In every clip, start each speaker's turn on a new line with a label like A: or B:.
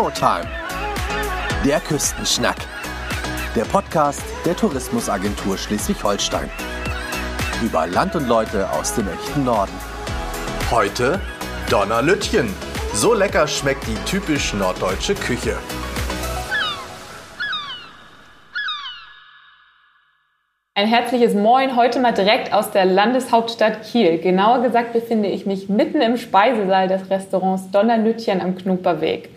A: Showtime. Der Küstenschnack. Der Podcast der Tourismusagentur Schleswig-Holstein. Über Land und Leute aus dem echten Norden. Heute Donnerlütchen. So lecker schmeckt die typisch norddeutsche Küche.
B: Ein herzliches Moin heute mal direkt aus der Landeshauptstadt Kiel. Genauer gesagt befinde ich mich mitten im Speisesaal des Restaurants Donnernütchen am Knupperweg.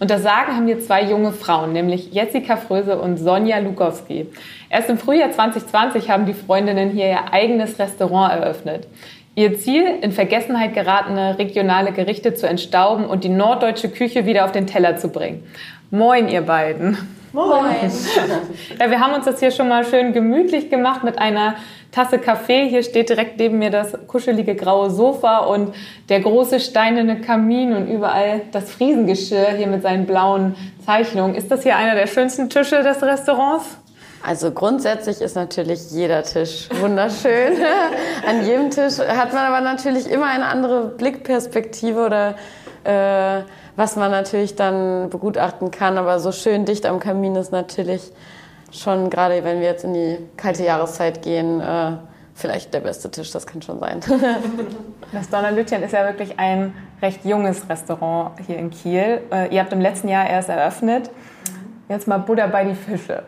B: Und das Sagen haben hier zwei junge Frauen, nämlich Jessica Fröse und Sonja Lukowski. Erst im Frühjahr 2020 haben die Freundinnen hier ihr eigenes Restaurant eröffnet. Ihr Ziel, in Vergessenheit geratene regionale Gerichte zu entstauben und die norddeutsche Küche wieder auf den Teller zu bringen. Moin, ihr beiden.
C: Moin.
B: Ja, wir haben uns das hier schon mal schön gemütlich gemacht mit einer Tasse Kaffee. Hier steht direkt neben mir das kuschelige graue Sofa und der große steinerne Kamin und überall das Friesengeschirr hier mit seinen blauen Zeichnungen. Ist das hier einer der schönsten Tische des Restaurants?
C: Also grundsätzlich ist natürlich jeder Tisch wunderschön. An jedem Tisch hat man aber natürlich immer eine andere Blickperspektive oder äh, was man natürlich dann begutachten kann. Aber so schön dicht am Kamin ist natürlich schon, gerade wenn wir jetzt in die kalte Jahreszeit gehen, äh, vielleicht der beste Tisch, das kann schon sein.
B: Das Donnerlütchen ist ja wirklich ein recht junges Restaurant hier in Kiel. Äh, ihr habt im letzten Jahr erst eröffnet. Jetzt mal Buddha bei die Fische.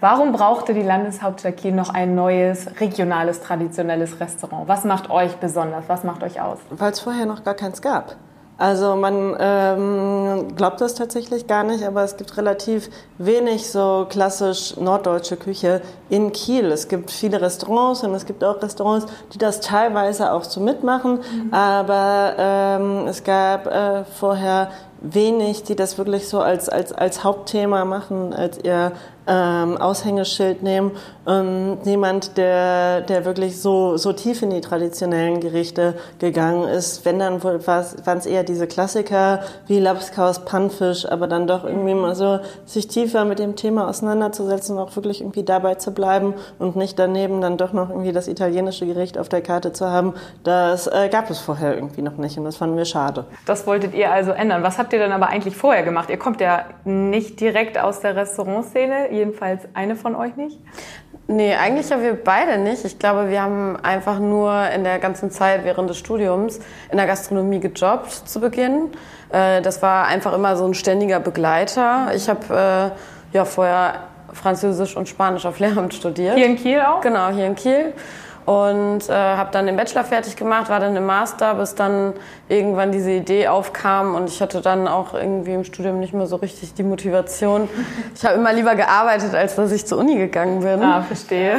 B: Warum brauchte die Landeshauptstadt Kiel noch ein neues, regionales, traditionelles Restaurant? Was macht euch besonders? Was macht euch aus?
D: Weil es vorher noch gar keins gab. Also man ähm, glaubt das tatsächlich gar nicht, aber es gibt relativ wenig so klassisch norddeutsche Küche in Kiel. Es gibt viele Restaurants und es gibt auch Restaurants, die das teilweise auch so mitmachen, mhm. aber ähm, es gab äh, vorher wenig, die das wirklich so als, als, als Hauptthema machen, als ihr ähm, Aushängeschild nehmen. Und niemand, der, der wirklich so, so tief in die traditionellen Gerichte gegangen ist. Wenn dann waren es eher diese Klassiker wie Lapskaus, Pannfisch, aber dann doch irgendwie mal so sich tiefer mit dem Thema auseinanderzusetzen und auch wirklich irgendwie dabei zu bleiben und nicht daneben dann doch noch irgendwie das italienische Gericht auf der Karte zu haben. Das äh, gab es vorher irgendwie noch nicht und das fanden wir schade.
B: Das wolltet ihr also ändern. Was habt ihr denn aber eigentlich vorher gemacht? Ihr kommt ja nicht direkt aus der Restaurantszene jedenfalls eine von euch nicht?
C: Nee, eigentlich ja wir beide nicht. Ich glaube, wir haben einfach nur in der ganzen Zeit während des Studiums in der Gastronomie gejobbt zu Beginn. Äh, das war einfach immer so ein ständiger Begleiter. Ich habe äh, ja vorher Französisch und Spanisch auf Lehramt studiert.
B: Hier in Kiel auch?
C: Genau, hier in Kiel und äh, habe dann den Bachelor fertig gemacht, war dann im Master, bis dann irgendwann diese Idee aufkam und ich hatte dann auch irgendwie im Studium nicht mehr so richtig die Motivation. Ich habe immer lieber gearbeitet, als dass ich zur Uni gegangen bin.
B: Ah, verstehe.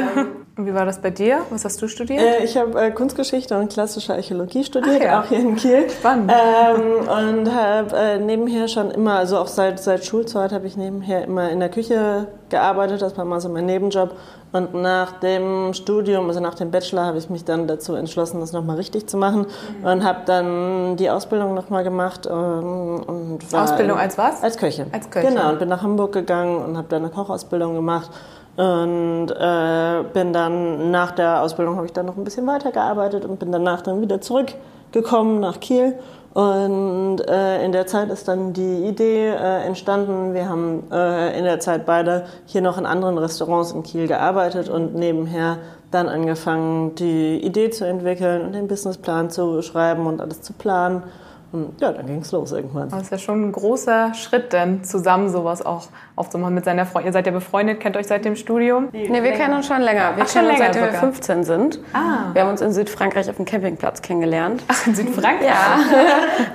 B: Und wie war das bei dir? Was hast du studiert?
D: Äh, ich habe äh, Kunstgeschichte und klassische Archäologie studiert,
B: ja.
D: auch hier in Kiel.
B: Spannend.
D: Ähm, und habe äh, nebenher schon immer, also auch seit, seit Schulzeit habe ich nebenher immer in der Küche gearbeitet. Das war mal so mein Nebenjob. Und nach dem Studium, also nach dem Bachelor, habe ich mich dann dazu entschlossen, das nochmal richtig zu machen mhm. und habe dann die Ausbildung nochmal gemacht. Ähm, und
B: war Ausbildung als was?
D: Als Köchin.
B: Als Köchin.
D: Genau, und bin nach Hamburg gegangen und habe da eine Kochausbildung gemacht. Und äh, bin dann nach der Ausbildung habe ich dann noch ein bisschen weitergearbeitet und bin danach dann wieder zurückgekommen nach Kiel und äh, in der Zeit ist dann die Idee äh, entstanden. Wir haben äh, in der Zeit beide hier noch in anderen Restaurants in Kiel gearbeitet und nebenher dann angefangen, die Idee zu entwickeln und den Businessplan zu schreiben und alles zu planen. Und ja, dann ging es los irgendwann.
B: Das ist ja schon ein großer Schritt, denn zusammen sowas auch aufzumachen mit seiner Freundin. Ihr seid ja befreundet, kennt euch seit dem Studium?
C: Nee, wir länger. kennen uns schon länger. Wir
B: Ach, schon
C: kennen
B: länger
C: uns
B: sogar.
C: wir 15 sind.
B: Ah.
C: Wir haben uns in Südfrankreich auf dem Campingplatz kennengelernt.
B: Ach, in Südfrankreich?
C: Ja.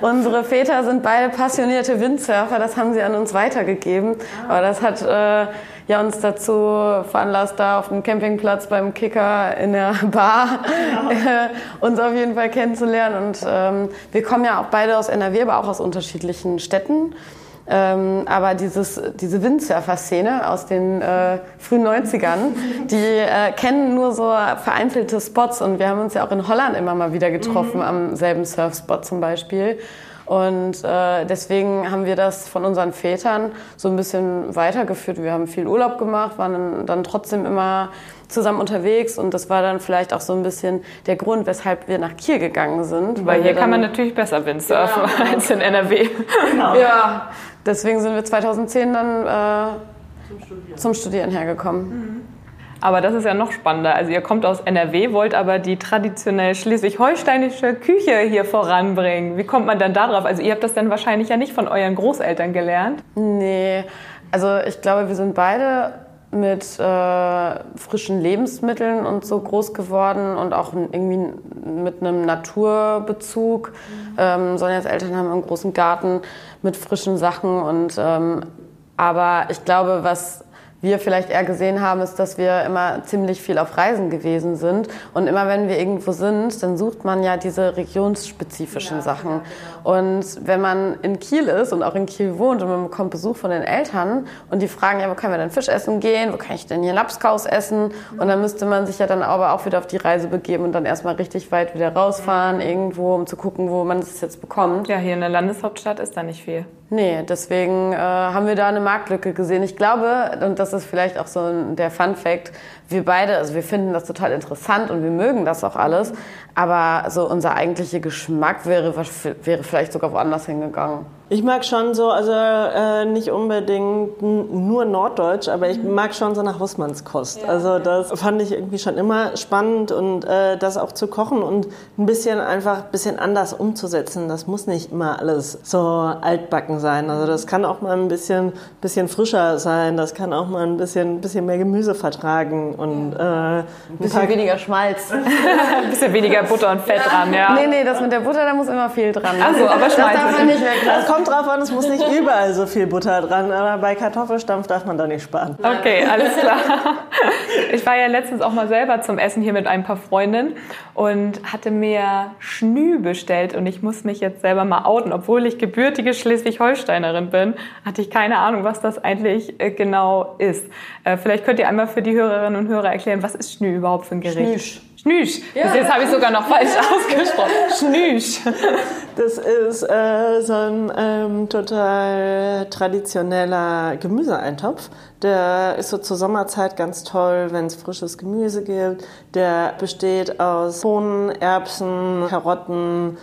C: Unsere Väter sind beide passionierte Windsurfer. Das haben sie an uns weitergegeben. Ah. Aber das hat... Äh, ja, uns dazu veranlasst, da auf dem Campingplatz beim Kicker in der Bar ja. uns auf jeden Fall kennenzulernen. Und ähm, wir kommen ja auch beide aus NRW, aber auch aus unterschiedlichen Städten. Ähm, aber dieses, diese Windsurfer-Szene aus den äh, frühen 90ern, die äh, kennen nur so vereinzelte Spots. Und wir haben uns ja auch in Holland immer mal wieder getroffen, mhm. am selben Surfspot zum Beispiel. Und äh, deswegen haben wir das von unseren Vätern so ein bisschen weitergeführt. Wir haben viel Urlaub gemacht, waren dann trotzdem immer zusammen unterwegs und das war dann vielleicht auch so ein bisschen der Grund, weshalb wir nach Kiel gegangen sind.
B: Weil, weil hier kann man natürlich besser Windsurfen
C: genau.
B: als in NRW.
C: Genau. Ja, Deswegen sind wir 2010 dann äh, zum, Studieren. zum Studieren hergekommen. Mhm.
B: Aber das ist ja noch spannender. Also ihr kommt aus NRW, wollt aber die traditionell schleswig-holsteinische Küche hier voranbringen. Wie kommt man dann darauf? Also ihr habt das dann wahrscheinlich ja nicht von euren Großeltern gelernt.
C: Nee, also ich glaube, wir sind beide mit äh, frischen Lebensmitteln und so groß geworden und auch irgendwie mit einem Naturbezug. Mhm. Ähm, Sonjas Eltern haben einen großen Garten mit frischen Sachen und ähm, aber ich glaube, was wir vielleicht eher gesehen haben, ist, dass wir immer ziemlich viel auf Reisen gewesen sind. Und immer wenn wir irgendwo sind, dann sucht man ja diese regionsspezifischen ja, Sachen. Genau. Und wenn man in Kiel ist und auch in Kiel wohnt und man bekommt Besuch von den Eltern und die fragen, ja, wo können wir denn Fisch essen gehen? Wo kann ich denn hier Lapskaus essen? Und dann müsste man sich ja dann aber auch wieder auf die Reise begeben und dann erstmal richtig weit wieder rausfahren irgendwo, um zu gucken, wo man es jetzt bekommt.
B: Ja, hier in der Landeshauptstadt ist da nicht viel.
C: Nee, deswegen äh, haben wir da eine Marktlücke gesehen. Ich glaube, und das ist vielleicht auch so der Fun Fact, wir beide, also wir finden das total interessant und wir mögen das auch alles, aber so unser eigentlicher Geschmack wäre, wäre vielleicht sogar woanders hingegangen.
D: Ich mag schon so, also äh, nicht unbedingt nur Norddeutsch, aber ich mag schon so nach Hausmannskost. Ja, also das fand ich irgendwie schon immer spannend und äh, das auch zu kochen und ein bisschen einfach ein bisschen anders umzusetzen. Das muss nicht immer alles so altbacken sein. Also das kann auch mal ein bisschen, bisschen frischer sein. Das kann auch mal ein bisschen, bisschen mehr Gemüse vertragen und äh,
C: ein bisschen weniger Schmalz.
B: ein bisschen weniger Butter und Fett dran, ja.
C: Nee, nee, das mit der Butter, da muss immer viel dran.
B: Also, aber Schmalz.
C: Das darf man nicht weglassen
D: kommt drauf an, es muss nicht überall so viel Butter dran, aber bei Kartoffelstampf darf man da nicht sparen.
B: Okay, alles klar. Ich war ja letztens auch mal selber zum Essen hier mit ein paar Freundinnen und hatte mir Schnü bestellt und ich muss mich jetzt selber mal outen, obwohl ich gebürtige Schleswig-Holsteinerin bin, hatte ich keine Ahnung, was das eigentlich äh, genau ist. Äh, vielleicht könnt ihr einmal für die Hörerinnen und Hörer erklären, was ist Schnü überhaupt für ein Gericht?
C: Schnüsch.
B: Schnüsch. Ja. Jetzt habe ich sogar noch falsch ausgesprochen. Schnüsch.
D: Das ist äh, so ein ähm, total traditioneller Gemüseeintopf. Der ist so zur Sommerzeit ganz toll, wenn es frisches Gemüse gibt. Der besteht aus Bohnen, Erbsen, Karotten,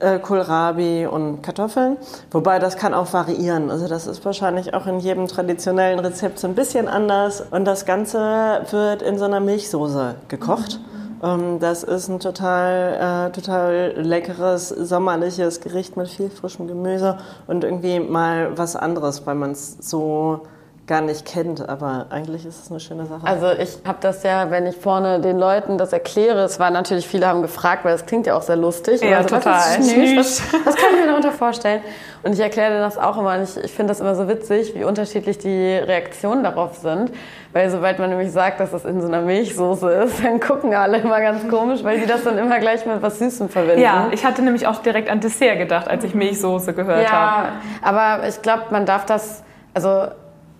D: äh, Kohlrabi und Kartoffeln. Wobei das kann auch variieren. Also das ist wahrscheinlich auch in jedem traditionellen Rezept so ein bisschen anders. Und das Ganze wird in so einer Milchsoße gekocht. Ähm, das ist ein total, äh, total leckeres, sommerliches Gericht mit viel frischem Gemüse und irgendwie mal was anderes, weil man es so gar nicht kennt, aber eigentlich ist es eine schöne Sache.
C: Also ich habe das ja, wenn ich vorne den Leuten das erkläre, es war natürlich, viele haben gefragt, weil das klingt ja auch sehr lustig.
B: Ja, also, total. Was,
C: was, was, kann ich mir darunter vorstellen? Und ich erkläre das auch immer und ich, ich finde das immer so witzig, wie unterschiedlich die Reaktionen darauf sind. Weil sobald man nämlich sagt, dass das in so einer Milchsoße ist, dann gucken alle immer ganz komisch, weil die das dann immer gleich mit was Süßem verbinden.
B: Ja, ich hatte nämlich auch direkt an Dessert gedacht, als ich Milchsoße gehört habe.
C: Ja, aber ich glaube, man darf das, also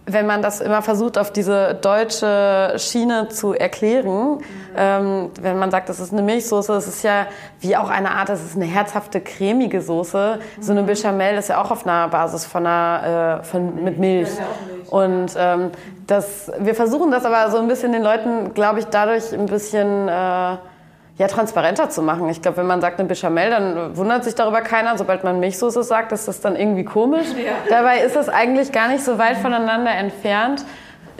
C: wenn man das immer versucht, auf diese deutsche Schiene zu erklären, mhm. ähm, wenn man sagt, das ist eine Milchsoße, das ist ja wie auch eine Art, das ist eine herzhafte, cremige Soße. Mhm. So eine Bechamel ist ja auch auf einer Basis von einer, äh, von, mit Milch. Und ähm, das, wir versuchen das aber so ein bisschen den Leuten, glaube ich, dadurch ein bisschen... Äh, ja, transparenter zu machen. Ich glaube, wenn man sagt eine Bechamel, dann wundert sich darüber keiner. Sobald man Milchsoße sagt, ist das dann irgendwie komisch. Ja. Dabei ist das eigentlich gar nicht so weit voneinander entfernt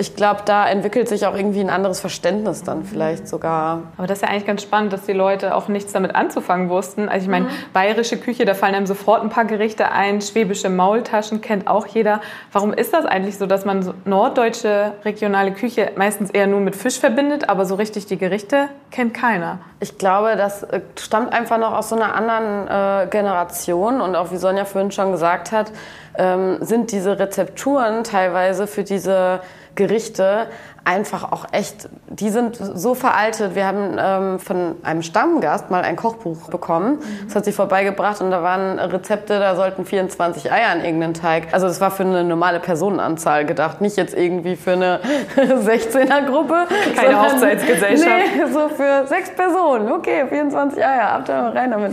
C: ich glaube, da entwickelt sich auch irgendwie ein anderes Verständnis dann vielleicht sogar.
B: Aber das ist ja eigentlich ganz spannend, dass die Leute auch nichts damit anzufangen wussten. Also ich meine, mhm. bayerische Küche, da fallen einem sofort ein paar Gerichte ein. Schwäbische Maultaschen kennt auch jeder. Warum ist das eigentlich so, dass man so norddeutsche regionale Küche meistens eher nur mit Fisch verbindet, aber so richtig die Gerichte kennt keiner?
C: Ich glaube, das äh, stammt einfach noch aus so einer anderen äh, Generation und auch wie Sonja vorhin schon gesagt hat, ähm, sind diese Rezepturen teilweise für diese Gerichte einfach auch echt, die sind so veraltet. Wir haben ähm, von einem Stammgast mal ein Kochbuch bekommen. Das hat sie vorbeigebracht und da waren Rezepte, da sollten 24 Eier in irgendeinen Teig. Also das war für eine normale Personenanzahl gedacht, nicht jetzt irgendwie für eine 16er-Gruppe.
B: Keine sondern, Hochzeitsgesellschaft.
C: Nee, so für sechs Personen. Okay, 24 Eier, ab da rein damit.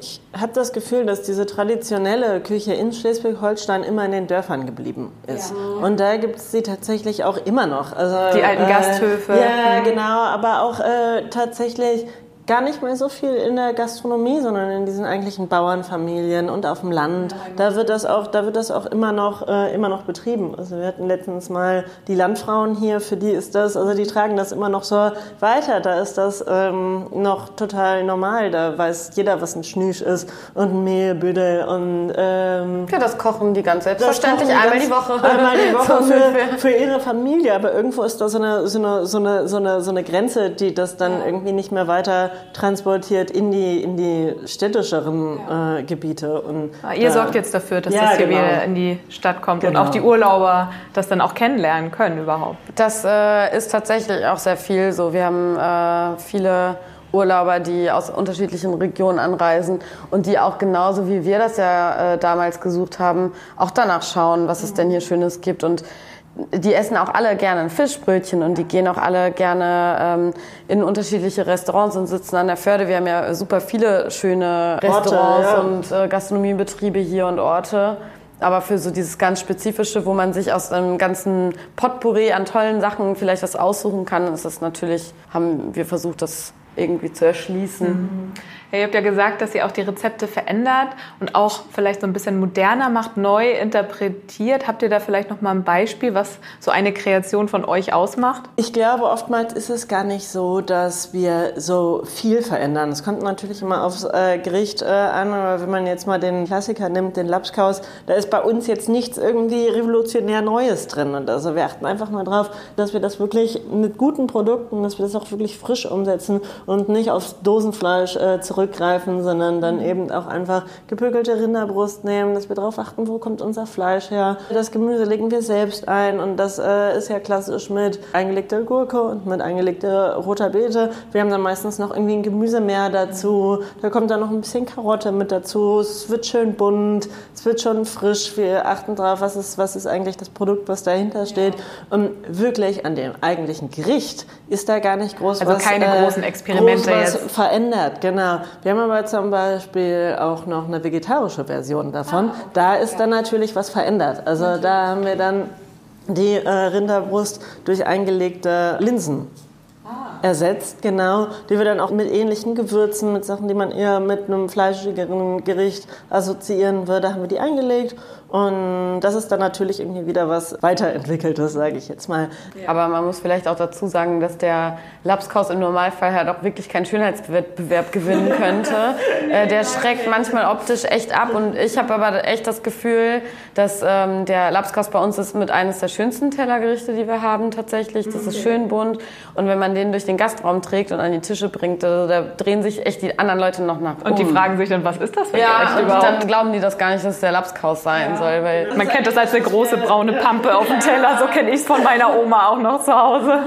D: Ich habe das Gefühl, dass diese traditionelle Küche in Schleswig-Holstein immer in den Dörfern geblieben ist. Ja. Und da gibt es sie tatsächlich auch immer noch. Also
B: die alten äh, Gasthöfe.
D: Ja, mhm. genau, aber auch äh, tatsächlich gar nicht mehr so viel in der Gastronomie, sondern in diesen eigentlichen Bauernfamilien und auf dem Land. Da wird das auch, da wird das auch immer noch, äh, immer noch betrieben. Also wir hatten letztens mal die Landfrauen hier, für die ist das, also die tragen das immer noch so weiter. Da ist das ähm, noch total normal. Da weiß jeder, was ein Schnüsch ist und ein Mehlbüdel und ähm,
C: ja, das kochen die ganz selbstverständlich einmal die Woche.
D: Einmal die Woche für, für ihre Familie. Aber irgendwo ist da so eine, so eine, so eine, so eine, so eine Grenze, die das dann irgendwie nicht mehr weiter transportiert in die, in die städtischeren ja. äh, Gebiete. Und,
B: ah, Ihr äh, sorgt jetzt dafür, dass ja, das hier genau. wieder in die Stadt kommt genau. und auch die Urlauber das dann auch kennenlernen können überhaupt.
C: Das äh, ist tatsächlich auch sehr viel so. Wir haben äh, viele Urlauber, die aus unterschiedlichen Regionen anreisen und die auch genauso wie wir das ja äh, damals gesucht haben, auch danach schauen, was es denn hier Schönes gibt und die essen auch alle gerne ein Fischbrötchen und die gehen auch alle gerne ähm, in unterschiedliche Restaurants und sitzen an der Förde. Wir haben ja super viele schöne Restaurants Orte, ja. und äh, Gastronomiebetriebe hier und Orte. Aber für so dieses ganz Spezifische, wo man sich aus einem ganzen Potpourri an tollen Sachen vielleicht was aussuchen kann, ist das natürlich, haben wir versucht, das irgendwie zu erschließen. Mhm.
B: Ihr habt ja gesagt, dass ihr auch die Rezepte verändert und auch vielleicht so ein bisschen moderner macht, neu interpretiert. Habt ihr da vielleicht noch mal ein Beispiel, was so eine Kreation von euch ausmacht?
D: Ich glaube, oftmals ist es gar nicht so, dass wir so viel verändern. Es kommt natürlich immer aufs äh, Gericht äh, an, aber wenn man jetzt mal den Klassiker nimmt, den Lapskaus, da ist bei uns jetzt nichts irgendwie revolutionär Neues drin. Und also wir achten einfach mal drauf, dass wir das wirklich mit guten Produkten, dass wir das auch wirklich frisch umsetzen und nicht aufs Dosenfleisch äh, zurück zurückgreifen, sondern dann eben auch einfach gepökelte Rinderbrust nehmen, dass wir darauf achten, wo kommt unser Fleisch her. Das Gemüse legen wir selbst ein und das äh, ist ja klassisch mit eingelegter Gurke und mit eingelegter roter Beete. Wir haben dann meistens noch irgendwie ein Gemüsemeer dazu. Da kommt dann noch ein bisschen Karotte mit dazu. Es wird schön bunt, es wird schon frisch. Wir achten darauf, was ist, was ist eigentlich das Produkt, was dahinter steht. Und wirklich an dem eigentlichen Gericht ist da gar nicht groß
B: also
D: was,
B: keine äh, großen Experimente
D: groß was
B: jetzt.
D: verändert. Genau. Wir haben aber zum Beispiel auch noch eine vegetarische Version davon. Ah, da ist dann natürlich was verändert. Also da haben wir dann die äh, Rinderbrust durch eingelegte Linsen ah. ersetzt, genau, die wir dann auch mit ähnlichen Gewürzen, mit Sachen, die man eher mit einem fleischigeren Gericht assoziieren würde, haben wir die eingelegt und das ist dann natürlich irgendwie wieder was Weiterentwickeltes, sage ich jetzt mal.
C: Aber man muss vielleicht auch dazu sagen, dass der Lapskaus im Normalfall halt auch wirklich keinen Schönheitswettbewerb gewinnen könnte. äh, der schreckt manchmal optisch echt ab und ich habe aber echt das Gefühl, dass ähm, der Lapskaus bei uns ist mit eines der schönsten Tellergerichte, die wir haben tatsächlich. Das ist schön bunt und wenn man den durch den Gastraum trägt und an die Tische bringt, also, da drehen sich echt die anderen Leute noch nach
B: um. Und die fragen sich dann, was ist das für
C: ja, und dann glauben die das gar nicht, dass es der Lapskaus sein soll. Weil
B: Man kennt das als eine große braune Pampe auf dem Teller, so kenne ich es von meiner Oma auch noch zu Hause.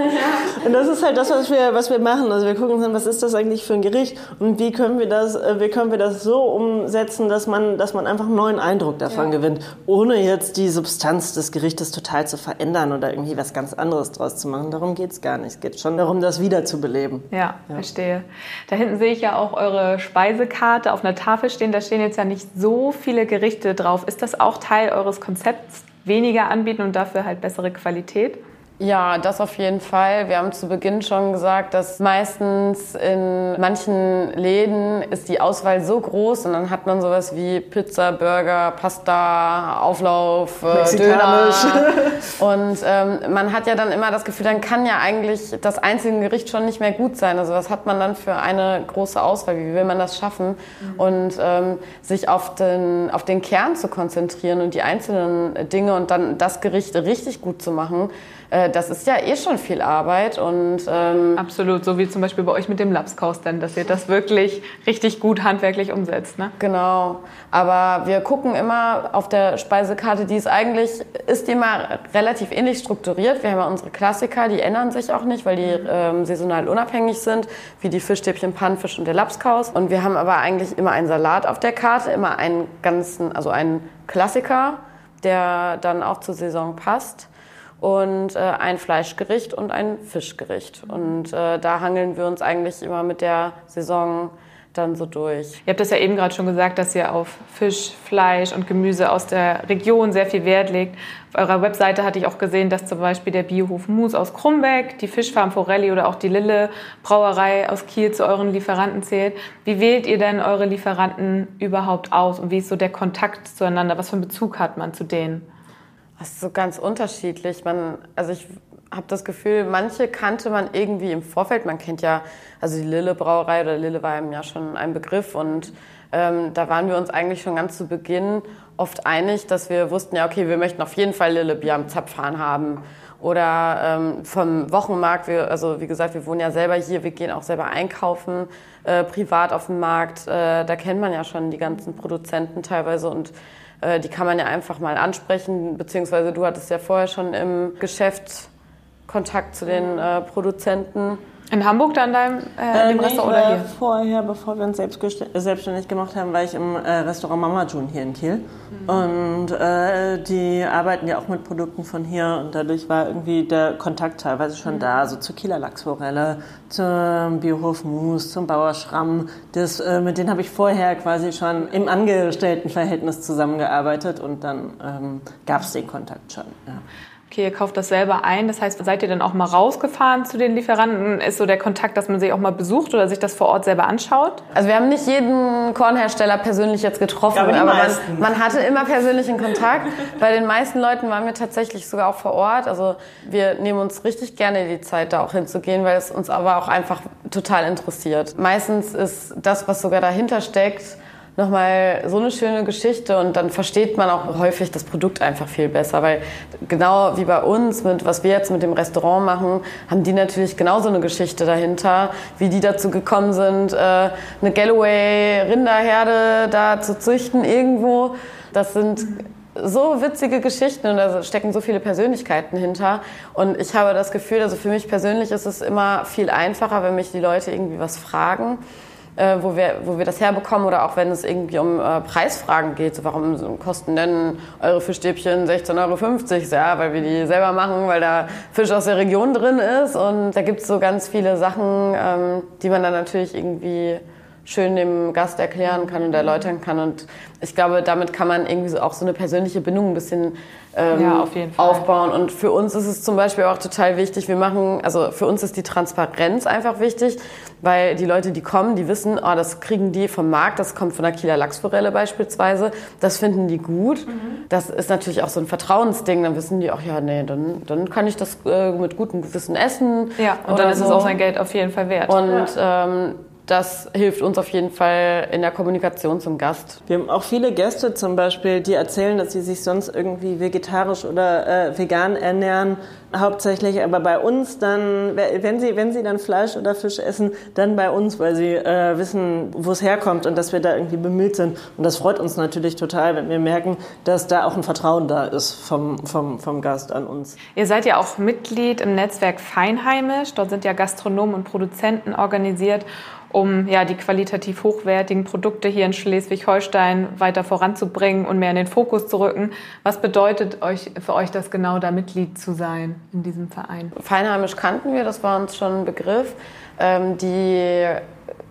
D: Und das ist halt das, was wir, was wir machen. Also wir gucken uns an, was ist das eigentlich für ein Gericht und wie können wir das, äh, wie können wir das so umsetzen, dass man, dass man einfach einen neuen Eindruck davon ja. gewinnt, ohne jetzt die Substanz des Gerichtes total zu verändern oder irgendwie was ganz anderes draus zu machen. Darum geht es gar nicht. Es geht schon darum, das wiederzubeleben.
B: Ja, ja, verstehe. Da hinten sehe ich ja auch eure Speisekarte auf einer Tafel stehen. Da stehen jetzt ja nicht so viele Gerichte drauf. Ist das auch Teil eures Konzepts, weniger anbieten und dafür halt bessere Qualität?
C: Ja, das auf jeden Fall. Wir haben zu Beginn schon gesagt, dass meistens in manchen Läden ist die Auswahl so groß und dann hat man sowas wie Pizza, Burger, Pasta, Auflauf, äh, Döner. Und ähm, man hat ja dann immer das Gefühl, dann kann ja eigentlich das einzige Gericht schon nicht mehr gut sein. Also was hat man dann für eine große Auswahl? Wie will man das schaffen? Mhm. Und ähm, sich auf den, auf den Kern zu konzentrieren und die einzelnen Dinge und dann das Gericht richtig gut zu machen äh, das ist ja eh schon viel Arbeit und
B: ähm absolut, so wie zum Beispiel bei euch mit dem Lapskaus dann, dass ihr das wirklich richtig gut handwerklich umsetzt, ne?
C: Genau, aber wir gucken immer auf der Speisekarte, die ist eigentlich ist die mal relativ ähnlich strukturiert. Wir haben ja unsere Klassiker, die ändern sich auch nicht, weil die ähm, saisonal unabhängig sind, wie die Fischstäbchen, Pannfisch und der Lapskaus. Und wir haben aber eigentlich immer einen Salat auf der Karte, immer einen ganzen, also einen Klassiker, der dann auch zur Saison passt und äh, ein Fleischgericht und ein Fischgericht. Und äh, da hangeln wir uns eigentlich immer mit der Saison dann so durch.
B: Ihr habt das ja eben gerade schon gesagt, dass ihr auf Fisch, Fleisch und Gemüse aus der Region sehr viel Wert legt. Auf eurer Webseite hatte ich auch gesehen, dass zum Beispiel der Biohof Mus aus Krumbeck, die Fischfarm Forelli oder auch die Lille Brauerei aus Kiel zu euren Lieferanten zählt. Wie wählt ihr denn eure Lieferanten überhaupt aus und wie ist so der Kontakt zueinander? Was für einen Bezug hat man zu denen?
C: Das ist so ganz unterschiedlich. Man, also ich habe das Gefühl, manche kannte man irgendwie im Vorfeld. Man kennt ja, also die Lille Brauerei oder Lille war einem ja schon ein Begriff und ähm, da waren wir uns eigentlich schon ganz zu Beginn oft einig, dass wir wussten, ja, okay, wir möchten auf jeden Fall Lille Bier am Zapfhahn haben. Oder ähm, vom Wochenmarkt, wir, also wie gesagt, wir wohnen ja selber hier, wir gehen auch selber einkaufen, äh, privat auf dem Markt. Äh, da kennt man ja schon die ganzen Produzenten teilweise und äh, die kann man ja einfach mal ansprechen, beziehungsweise du hattest ja vorher schon im Geschäft Kontakt zu den äh, Produzenten.
B: In Hamburg dann deinem äh,
D: Äh, nee,
B: Restaurant oder
D: war
B: hier?
D: vorher, bevor wir uns selbst gest- selbstständig gemacht haben, war ich im äh, Restaurant Mama June hier in Kiel.
B: Mhm.
D: Und äh, die arbeiten ja auch mit Produkten von hier und dadurch war irgendwie der Kontakt teilweise schon
B: Mhm.
D: da, so zur Kieler Lachsforelle, zum Biohof Mus, zum Bauer Schramm. Das, äh, mit denen habe ich vorher quasi schon im Angestelltenverhältnis zusammengearbeitet und dann ähm, gab es den Kontakt schon. Ja.
B: Okay, ihr kauft das selber ein. Das heißt, seid ihr dann auch mal rausgefahren zu den Lieferanten? Ist so der Kontakt, dass man sich auch mal besucht oder sich das vor Ort selber anschaut?
C: Also wir haben nicht jeden Kornhersteller persönlich jetzt getroffen,
D: Ja, aber
C: aber man, man hatte immer persönlichen Kontakt. Bei den meisten Leuten waren wir tatsächlich sogar auch vor Ort. Also wir nehmen uns richtig gerne die Zeit, da auch hinzugehen, weil es uns aber auch einfach total interessiert. Meistens ist das, was sogar dahinter steckt, nochmal so eine schöne Geschichte und dann versteht man auch häufig das Produkt einfach viel besser, weil genau wie bei uns, mit was wir jetzt mit dem Restaurant machen, haben die natürlich genauso eine Geschichte dahinter, wie die dazu gekommen sind, äh, eine Galloway-Rinderherde da zu züchten irgendwo. Das sind so witzige Geschichten und da stecken so viele Persönlichkeiten hinter. Und ich habe das Gefühl, also für mich persönlich ist es immer viel einfacher, wenn mich die Leute irgendwie was fragen äh, wo, wir, wo wir das herbekommen oder auch wenn es irgendwie um äh, Preisfragen geht. So, warum so kosten denn eure Fischstäbchen 16,50 Euro? Ja, weil wir die selber machen, weil da Fisch aus der Region drin ist. Und da gibt es so ganz viele Sachen, ähm, die man dann natürlich irgendwie schön dem Gast erklären kann und erläutern kann. Und ich glaube, damit kann man irgendwie so auch so eine persönliche Bindung ein bisschen ähm,
B: Ja, auf
C: aufbauen. Und für uns ist es zum Beispiel auch total wichtig, wir machen, also für uns ist die Transparenz einfach wichtig, weil die Leute, die kommen, die wissen, oh, das kriegen die vom Markt, das kommt von der Kieler Lachsforelle beispielsweise, das finden die gut. Das ist natürlich auch so ein Vertrauensding, dann wissen die auch, ja, nee, dann, dann kann ich das äh, mit gutem Gewissen essen.
B: Ja, und dann ist es
C: so.
B: auch sein Geld auf jeden Fall wert.
C: Und ähm, das hilft uns auf jeden Fall in der Kommunikation zum Gast.
D: Wir haben auch viele Gäste zum Beispiel, die erzählen, dass sie sich sonst irgendwie vegetarisch oder äh, vegan ernähren, hauptsächlich, aber bei uns dann, wenn sie, wenn sie dann Fleisch oder Fisch essen, dann bei uns, weil sie äh, wissen, wo es herkommt und dass wir da irgendwie bemüht sind. Und das freut uns natürlich total, wenn wir merken, dass da auch ein Vertrauen da ist vom, vom, vom Gast an uns.
B: Ihr seid ja auch Mitglied im Netzwerk Feinheimisch. Dort sind ja Gastronomen und Produzenten organisiert, um ja, die qualitativ hochwertigen Produkte hier in Schleswig-Holstein weiter voranzubringen und mehr in den Fokus zu rücken. Was bedeutet euch, für euch das genau, da Mitglied zu sein in diesem Verein?
C: Feinheimisch kannten wir, das war uns schon ein Begriff. Ähm, die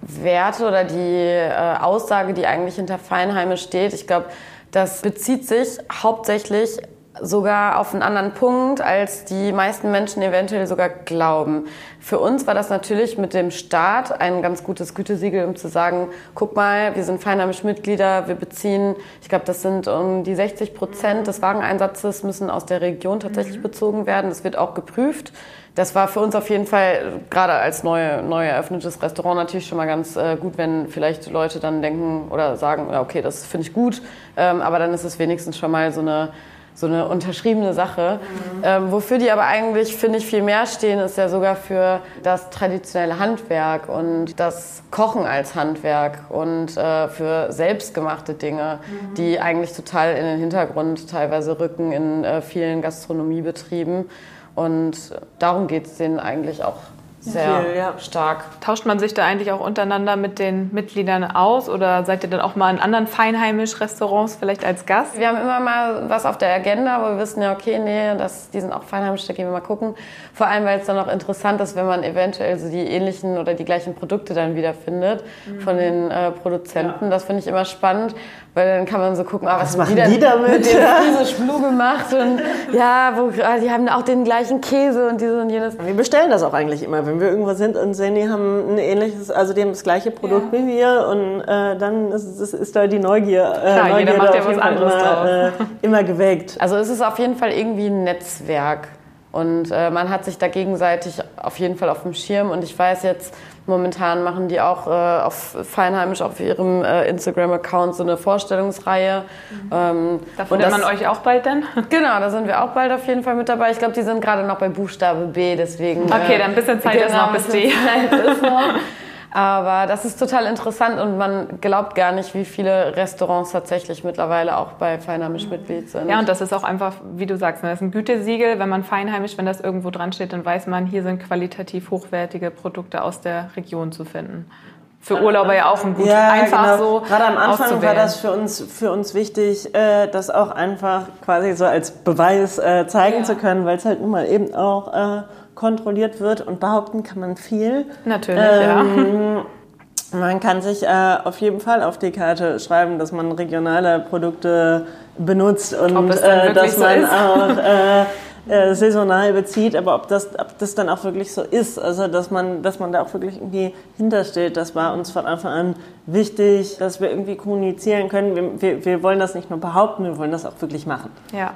C: Werte oder die äh, Aussage, die eigentlich hinter Feinheimisch steht, ich glaube, das bezieht sich hauptsächlich sogar auf einen anderen Punkt, als die meisten Menschen eventuell sogar glauben. Für uns war das natürlich mit dem Staat ein ganz gutes Gütesiegel, um zu sagen, guck mal, wir sind feinheimisch Mitglieder, wir beziehen, ich glaube, das sind um die 60 Prozent des Wareneinsatzes müssen aus der Region tatsächlich bezogen werden. Das wird auch geprüft. Das war für uns auf jeden Fall, gerade als neu, neu eröffnetes Restaurant, natürlich schon mal ganz äh, gut, wenn vielleicht Leute dann denken oder sagen, ja, okay, das finde ich gut, ähm, aber dann ist es wenigstens schon mal so eine so eine unterschriebene Sache. Ähm, wofür die aber eigentlich, finde ich, viel mehr stehen, ist ja sogar für das traditionelle Handwerk und das Kochen als Handwerk und äh, für selbstgemachte Dinge, die eigentlich total in den Hintergrund teilweise rücken in äh, vielen Gastronomiebetrieben. Und darum geht es denen eigentlich auch sehr
D: Viel, ja.
C: stark.
B: Tauscht man sich da eigentlich auch untereinander mit den Mitgliedern aus oder seid ihr dann auch mal in anderen Feinheimisch-Restaurants vielleicht als Gast?
C: Wir haben immer mal was auf der Agenda, wo wir wissen, ja, okay, nee, das, die sind auch feinheimisch, da gehen wir mal gucken. Vor allem, weil es dann auch interessant ist, wenn man eventuell so die ähnlichen oder die gleichen Produkte dann wiederfindet von den äh, Produzenten. Das finde ich immer spannend, weil dann kann man so gucken, ah, was,
D: machen
C: haben die, denn
D: die damit?
C: mit dem Friese Splu gemacht und ja, wo, ah, die haben auch den gleichen Käse und dieses und jenes.
D: Wir bestellen das auch eigentlich immer, wenn wir irgendwo sind und sehen, die haben ein ähnliches, also die haben das gleiche Produkt wie wir und äh, dann ist, ist, ist da die Neugier, äh,
B: Klar, jeder
D: Neugierde
B: macht ja was anderes
D: immer, äh, immer geweckt.
C: Also es ist auf jeden Fall irgendwie ein Netzwerk. Und äh, man hat sich da gegenseitig auf jeden Fall auf dem Schirm. Und ich weiß jetzt, momentan machen die auch äh, auf Feinheimisch auf ihrem äh, Instagram-Account so eine Vorstellungsreihe. Ähm,
B: Da findet man euch auch bald dann?
C: Genau, da sind wir auch bald auf jeden Fall mit dabei. Ich glaube, die sind gerade noch bei Buchstabe B, deswegen.
B: Okay,
C: äh,
B: dann ein bisschen Zeit ist noch bis D.
C: Zeit ist noch. Aber das ist total interessant und man glaubt gar nicht, wie viele Restaurants tatsächlich mittlerweile auch bei Feinheimisch Mitglied sind.
B: Ja, und das ist auch einfach, wie du sagst, ne, das ist ein Gütesiegel. Wenn man feinheimisch, wenn das irgendwo dran steht, dann weiß man, hier sind qualitativ hochwertige Produkte aus der Region zu finden. Für Urlauber ja auch ein gut, einfach so
D: Gerade am Anfang war das für uns, für uns wichtig, äh, das auch einfach quasi so als Beweis äh, zeigen zu können, weil es halt nun mal eben auch äh, kontrolliert wird und behaupten kann man viel.
B: Natürlich, ja.
D: Ähm, Man kann sich äh, auf jeden Fall auf die Karte schreiben, dass man regionale Produkte benutzt und äh, dass
B: so
D: man
B: ist.
D: auch äh, äh, saisonal bezieht, aber ob das, ob das dann auch wirklich so ist, also dass man, dass man da auch wirklich irgendwie hintersteht, das war uns von Anfang an wichtig, dass wir irgendwie kommunizieren können. Wir, wir, wir wollen das nicht nur behaupten, wir wollen das auch wirklich machen.
B: Ja.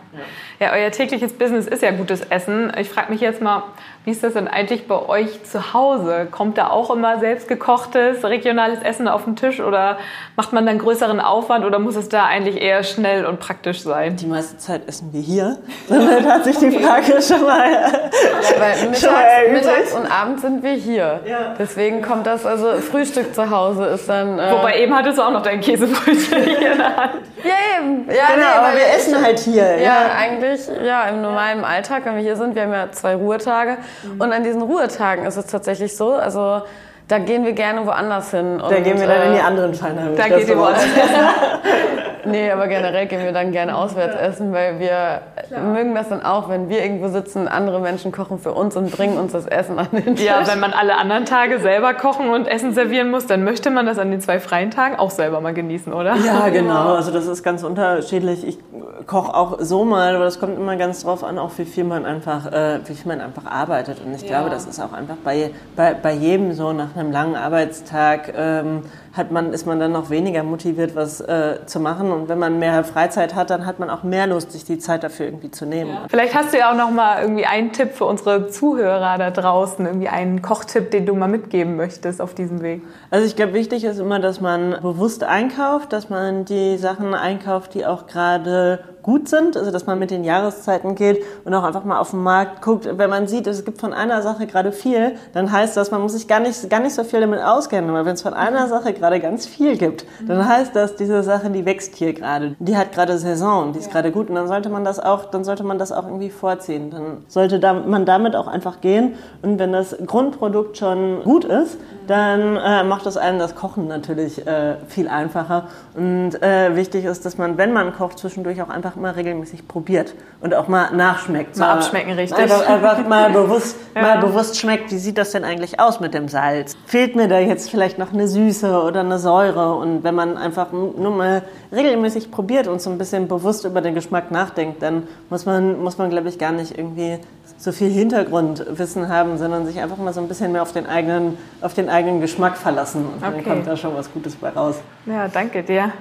B: ja, euer tägliches Business ist ja gutes Essen. Ich frage mich jetzt mal, wie ist das denn eigentlich bei euch zu Hause? Kommt da auch immer selbstgekochtes, regionales Essen auf den Tisch oder macht man dann größeren Aufwand oder muss es da eigentlich eher schnell und praktisch sein?
D: Die meiste Zeit essen wir hier. Damit hat sich die Frage schon mal.
C: Weil
D: Schon
C: mittags,
D: mal erübrigt.
C: mittags und abends sind wir hier.
D: Ja.
C: Deswegen kommt das, also Frühstück zu Hause ist dann. Äh,
B: Wobei eben hattest du auch noch dein Käsebrötchen hier in der Hand.
C: Ja, eben. Ja,
D: Genau,
C: nee,
D: aber wir essen halt hier.
C: Ja, eigentlich, ja, im normalen Alltag, wenn wir hier sind, wir haben ja zwei Ruhetage.
D: Mhm.
C: Und an diesen Ruhetagen ist es tatsächlich so, also da gehen wir gerne woanders hin.
D: Da
C: und,
D: gehen wir dann in die
C: äh,
D: anderen Feinheim.
B: Da geht ihr woanders
C: Nee, aber generell gehen wir dann gerne auswärts essen, weil wir mögen das dann auch, wenn wir irgendwo sitzen, andere Menschen kochen für uns und bringen uns das Essen an den Tisch.
B: Ja, wenn man alle anderen Tage selber kochen und Essen servieren muss, dann möchte man das an den zwei freien Tagen auch selber mal genießen, oder?
D: Ja, genau. Also das ist ganz unterschiedlich. Ich koche auch so mal, aber das kommt immer ganz drauf an, auch wie viel man einfach, äh, wie viel man einfach arbeitet. Und ich glaube, das ist auch einfach bei, bei, bei jedem so nach einem langen Arbeitstag ähm, hat man, ist man dann noch weniger motiviert, was äh, zu machen. Und wenn man mehr Freizeit hat, dann hat man auch mehr Lust, sich die Zeit dafür irgendwie zu nehmen.
B: Vielleicht hast du ja auch noch mal irgendwie einen Tipp für unsere Zuhörer da draußen, irgendwie einen Kochtipp, den du mal mitgeben möchtest auf diesem Weg.
D: Also ich glaube, wichtig ist immer, dass man bewusst einkauft, dass man die Sachen einkauft, die auch gerade gut sind, also dass man mit den Jahreszeiten geht und auch einfach mal auf den Markt guckt. Wenn man sieht, es gibt von einer Sache gerade viel, dann heißt das, man muss sich gar nicht, gar nicht so viel damit auskennen. Aber wenn es von einer Sache gerade ganz viel gibt, dann heißt das, diese Sache, die wächst hier gerade. Die hat gerade Saison, die ist gerade gut und dann sollte man das auch, dann sollte man das auch irgendwie vorziehen. Dann sollte man damit auch einfach gehen und wenn das Grundprodukt schon gut ist, dann äh, macht das einem das Kochen natürlich äh, viel einfacher. Und äh, wichtig ist, dass man, wenn man kocht, zwischendurch auch einfach mal regelmäßig probiert und auch mal nachschmeckt.
B: Mal abschmecken, richtig.
D: Einfach, einfach mal, bewusst,
B: Ja.
D: mal bewusst schmeckt, wie sieht das denn eigentlich aus mit dem Salz? Fehlt mir da jetzt vielleicht noch eine Süße oder eine Säure? Und wenn man einfach nur mal regelmäßig probiert und so ein bisschen bewusst über den Geschmack nachdenkt, dann muss man, muss man glaube ich, gar nicht irgendwie so viel Hintergrundwissen haben, sondern sich einfach mal so ein bisschen mehr auf den eigenen, auf den eigenen Geschmack verlassen. Und dann
B: Okay.
D: kommt da schon was Gutes bei raus.
B: Ja, danke dir.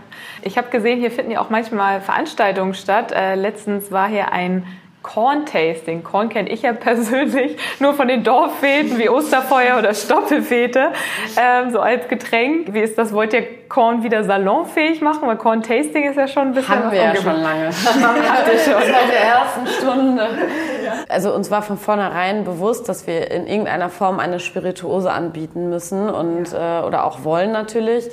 B: Ich habe gesehen, hier finden ja auch manchmal Veranstaltungen statt. Äh, letztens war hier ein Corn-Tasting. Korn kenne ich ja persönlich nur von den Dorffeten wie Osterfeuer oder Stoppelfete, ähm, so als Getränk. Wie ist das? Wollt ihr Korn wieder salonfähig machen? Weil Corn-Tasting ist ja schon ein bisschen
C: Haben wir ja schon lange. Habt ihr schon. Seit der ersten Stunde. Also uns war von vornherein bewusst, dass wir in irgendeiner Form eine Spirituose anbieten müssen und äh, oder auch wollen natürlich.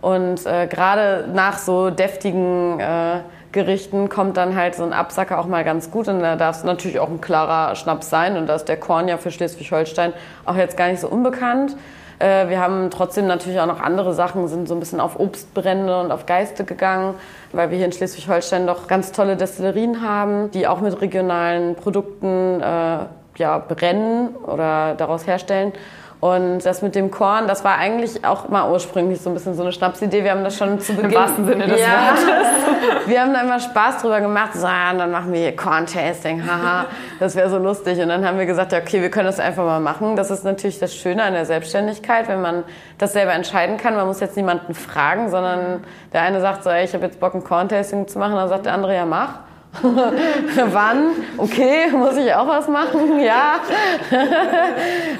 C: Und äh, gerade nach so deftigen äh, Gerichten kommt dann halt so ein Absacker auch mal ganz gut und da darf es natürlich auch ein klarer Schnaps sein und da ist der Korn ja für Schleswig-Holstein auch jetzt gar nicht so unbekannt. Äh, wir haben trotzdem natürlich auch noch andere Sachen, sind so ein bisschen auf Obstbrände und auf Geiste gegangen, weil wir hier in Schleswig-Holstein doch ganz tolle Destillerien haben, die auch mit regionalen Produkten äh, ja, brennen oder daraus herstellen. Und das mit dem Korn, das war eigentlich auch mal ursprünglich so ein bisschen so eine Schnapsidee. Wir haben das schon zu Beginn.
B: Im wahrsten Sinne des
C: ja,
B: Wortes.
C: Wir haben da immer Spaß drüber gemacht. So, ja, dann machen wir hier Korn-Tasting, haha. Das wäre so lustig. Und dann haben wir gesagt, ja, okay, wir können das einfach mal machen. Das ist natürlich das Schöne an der Selbstständigkeit, wenn man das selber entscheiden kann. Man muss jetzt niemanden fragen, sondern der eine sagt so, ey, ich habe jetzt Bock, ein Korn-Tasting zu machen. Dann sagt der andere, ja, mach. Wann? Okay, muss ich auch was machen? Ja.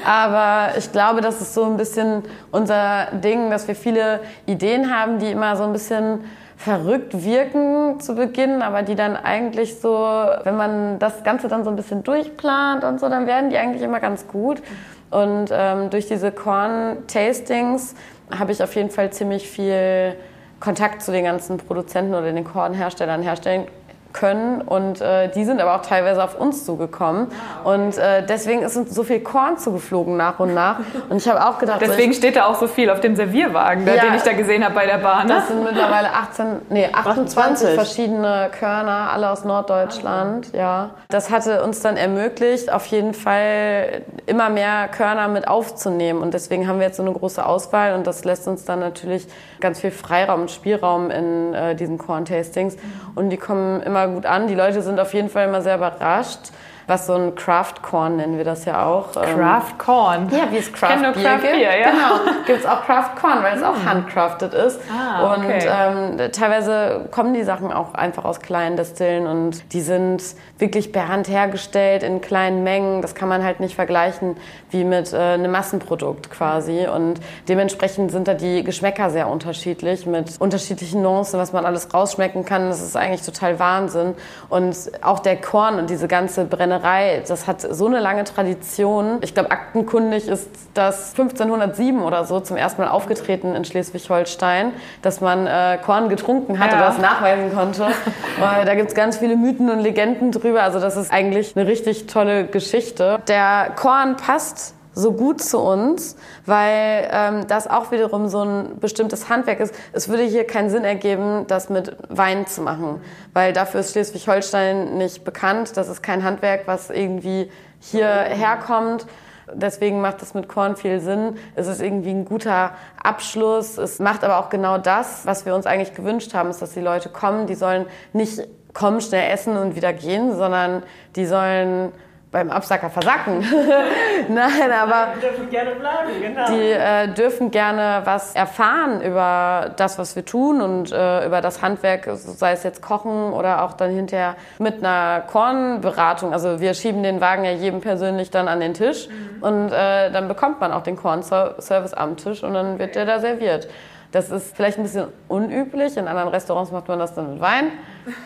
C: Aber ich glaube, das ist so ein bisschen unser Ding, dass wir viele Ideen haben, die immer so ein bisschen verrückt wirken zu Beginn, aber die dann eigentlich so, wenn man das Ganze dann so ein bisschen durchplant und so, dann werden die eigentlich immer ganz gut. Und ähm, durch diese Korn-Tastings habe ich auf jeden Fall ziemlich viel Kontakt zu den ganzen Produzenten oder den Kornherstellern herstellen können und äh, die sind aber auch teilweise auf uns zugekommen. Ah, okay. und äh, deswegen ist uns so viel Korn zugeflogen nach und nach. Und ich habe auch gedacht
B: deswegen so, steht da auch so viel auf dem Servierwagen ja, den ich da gesehen habe bei der Bahn
C: ne? das sind mittlerweile 18 nee 28, 28, verschiedene Körner alle aus Norddeutschland ah, ja. Das hatte uns dann ermöglicht auf jeden Fall immer mehr Körner mit aufzunehmen. Und deswegen haben wir jetzt so eine große Auswahl und das lässt uns dann natürlich ganz viel Freiraum und Spielraum in äh, diesen Korn-Tastings. Und die kommen immer gut an. Die Leute sind auf jeden Fall immer sehr überrascht was so ein Craft Corn nennen wir das ja auch.
B: Ähm, Craft Corn?
C: Ja, wie es Craft Bier Craft gibt. Beer, ja. Genau, gibt es auch Craft Corn, weil es auch hm. handcrafted ist. Ah, okay. Und ähm, teilweise kommen die Sachen auch einfach aus kleinen Destillen und die sind wirklich per Hand hergestellt in kleinen Mengen. Das kann man halt nicht vergleichen wie mit äh, einem Massenprodukt quasi. Und dementsprechend sind da die Geschmäcker sehr unterschiedlich mit unterschiedlichen Nuancen, was man alles rausschmecken kann. Das ist eigentlich total Wahnsinn. Und auch der Korn und diese ganze Brennerei Brennerei, das hat so eine lange Tradition. Ich glaube, aktenkundig ist das 1507 oder so zum ersten Mal aufgetreten in Schleswig-Holstein, dass man äh, Korn getrunken hat ja. oder das nachweisen konnte. da gibt es ganz viele Mythen und Legenden drüber. Also das ist eigentlich eine richtig tolle Geschichte. Der Korn passt so gut zu uns, weil ähm, das auch wiederum so ein bestimmtes Handwerk ist. Es würde hier keinen Sinn ergeben, das mit Wein zu machen, weil dafür ist Schleswig-Holstein nicht bekannt. Das ist kein Handwerk, was irgendwie hier herkommt. Deswegen macht das mit Korn viel Sinn. Es ist irgendwie ein guter Abschluss. Es macht aber auch genau das, was wir uns eigentlich gewünscht haben, ist, dass die Leute kommen. Die sollen nicht kommen, schnell essen und wieder gehen, sondern die sollen beim Absacker versacken. Nein, aber
D: die dürfen gerne bleiben, genau.
C: Die äh, dürfen gerne was erfahren über das, was wir tun und äh, über das Handwerk, sei es jetzt Kochen oder auch dann hinterher mit einer Kornberatung. Also wir schieben den Wagen ja jedem persönlich dann an den Tisch mhm. und äh, dann bekommt man auch den Kornservice am Tisch und dann wird der da serviert. Das ist vielleicht ein bisschen unüblich. In anderen Restaurants macht man das dann mit Wein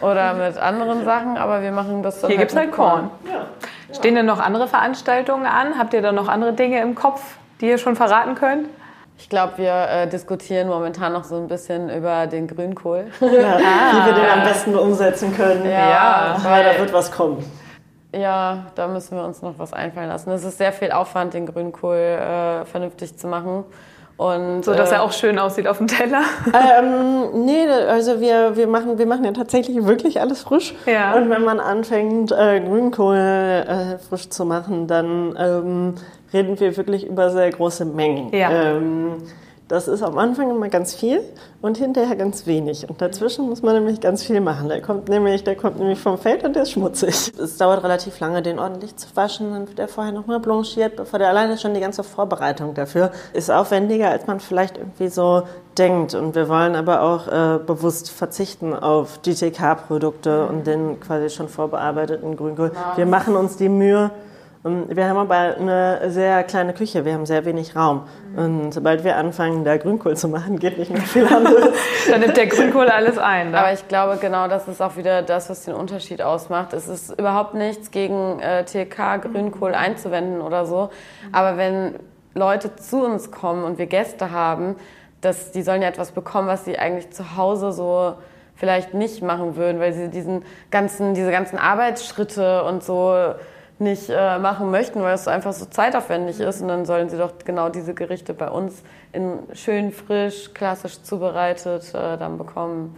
C: oder mit anderen Sachen, aber wir machen das dann
B: Hier halt gibt es halt Korn. Ja. Stehen denn noch andere Veranstaltungen an? Habt ihr da noch andere Dinge im Kopf, die ihr schon verraten könnt?
C: Ich glaube, wir äh, diskutieren momentan noch so ein bisschen über den Grünkohl.
D: Ja, ah. Wie wir den am besten umsetzen können.
C: Ja,
D: ja. aber da wird was kommen.
C: Ja, da müssen wir uns noch was einfallen lassen. Es ist sehr viel Aufwand, den Grünkohl äh, vernünftig zu machen. Und,
B: so, dass äh, er auch schön aussieht auf dem Teller?
D: Ähm, nee, also wir, wir, machen, wir machen ja tatsächlich wirklich alles frisch.
B: Ja.
D: Und wenn man anfängt, äh, Grünkohl äh, frisch zu machen, dann ähm, reden wir wirklich über sehr große Mengen.
B: Ja.
D: Ähm, das ist am Anfang immer ganz viel und hinterher ganz wenig. Und dazwischen muss man nämlich ganz viel machen. Der kommt nämlich, der kommt nämlich vom Feld und der ist schmutzig. Es dauert relativ lange, den ordentlich zu waschen. Dann wird der vorher nochmal blanchiert, bevor der alleine schon die ganze Vorbereitung dafür ist aufwendiger, als man vielleicht irgendwie so denkt. Und wir wollen aber auch äh, bewusst verzichten auf GTK-Produkte und den quasi schon vorbearbeiteten Grünkohl. Wir machen uns die Mühe, wir haben aber eine sehr kleine Küche, wir haben sehr wenig Raum. Und sobald wir anfangen, da Grünkohl zu machen, geht nicht mehr viel anderes.
B: Dann nimmt der Grünkohl alles ein.
C: Ne? Aber ich glaube, genau das ist auch wieder das, was den Unterschied ausmacht. Es ist überhaupt nichts gegen äh, TK Grünkohl einzuwenden oder so. Aber wenn Leute zu uns kommen und wir Gäste haben, dass die sollen ja etwas bekommen, was sie eigentlich zu Hause so vielleicht nicht machen würden, weil sie diesen ganzen, diese ganzen Arbeitsschritte und so nicht äh, machen möchten, weil es einfach so zeitaufwendig ist. Und dann sollen sie doch genau diese Gerichte bei uns in schön frisch, klassisch zubereitet äh, dann bekommen.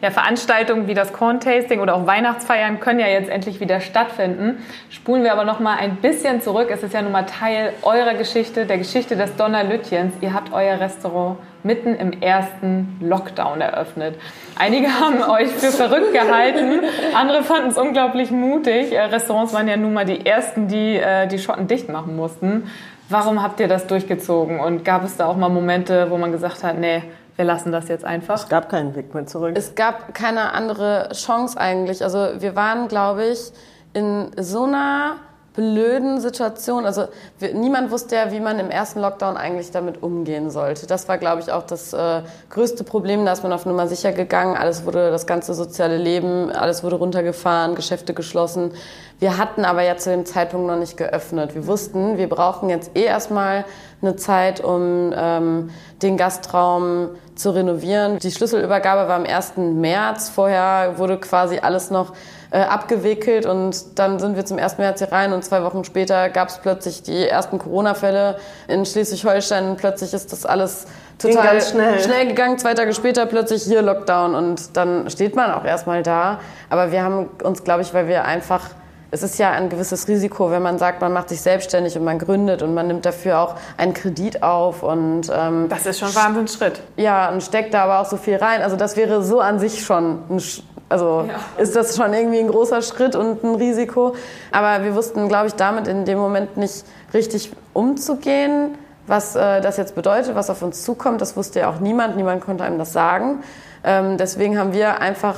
B: Ja, Veranstaltungen wie das Corn-Tasting oder auch Weihnachtsfeiern können ja jetzt endlich wieder stattfinden. Spulen wir aber noch mal ein bisschen zurück. Es ist ja nun mal Teil eurer Geschichte, der Geschichte des Donnerlütjens. Ihr habt euer Restaurant mitten im ersten Lockdown eröffnet. Einige haben euch für verrückt gehalten, andere fanden es unglaublich mutig. Äh, Restaurants waren ja nun mal die ersten, die äh, die Schotten dicht machen mussten. Warum habt ihr das durchgezogen? Und gab es da auch mal Momente, wo man gesagt hat, nee, wir lassen das jetzt einfach.
D: Es gab keinen Weg mehr zurück.
C: Es gab keine andere Chance eigentlich. Also wir waren, glaube ich, in so einer blöden Situation. Also wir, niemand wusste ja, wie man im ersten Lockdown eigentlich damit umgehen sollte. Das war, glaube ich, auch das äh, größte Problem. Da ist man auf Nummer sicher gegangen. Alles wurde, das ganze soziale Leben, alles wurde runtergefahren, Geschäfte geschlossen. Wir hatten aber ja zu dem Zeitpunkt noch nicht geöffnet. Wir wussten, wir brauchen jetzt eh erstmal eine Zeit, um ähm, den Gastraum zu renovieren. Die Schlüsselübergabe war am 1. März. Vorher wurde quasi alles noch äh, abgewickelt und dann sind wir zum 1. März hier rein und zwei Wochen später gab es plötzlich die ersten Corona-Fälle in Schleswig-Holstein. Plötzlich ist das alles total schnell. schnell gegangen. Zwei Tage später plötzlich hier Lockdown und dann steht man auch erstmal da. Aber wir haben uns, glaube ich, weil wir einfach es ist ja ein gewisses Risiko, wenn man sagt, man macht sich selbstständig und man gründet und man nimmt dafür auch einen Kredit auf und
B: ähm, das ist schon ein Wahnsinnsschritt.
C: Ja, und steckt da aber auch so viel rein. Also das wäre so an sich schon ein, also ja. ist das schon irgendwie ein großer Schritt und ein Risiko. Aber wir wussten, glaube ich, damit in dem Moment nicht richtig umzugehen, was äh, das jetzt bedeutet, was auf uns zukommt. Das wusste ja auch niemand. Niemand konnte einem das sagen. Ähm, deswegen haben wir einfach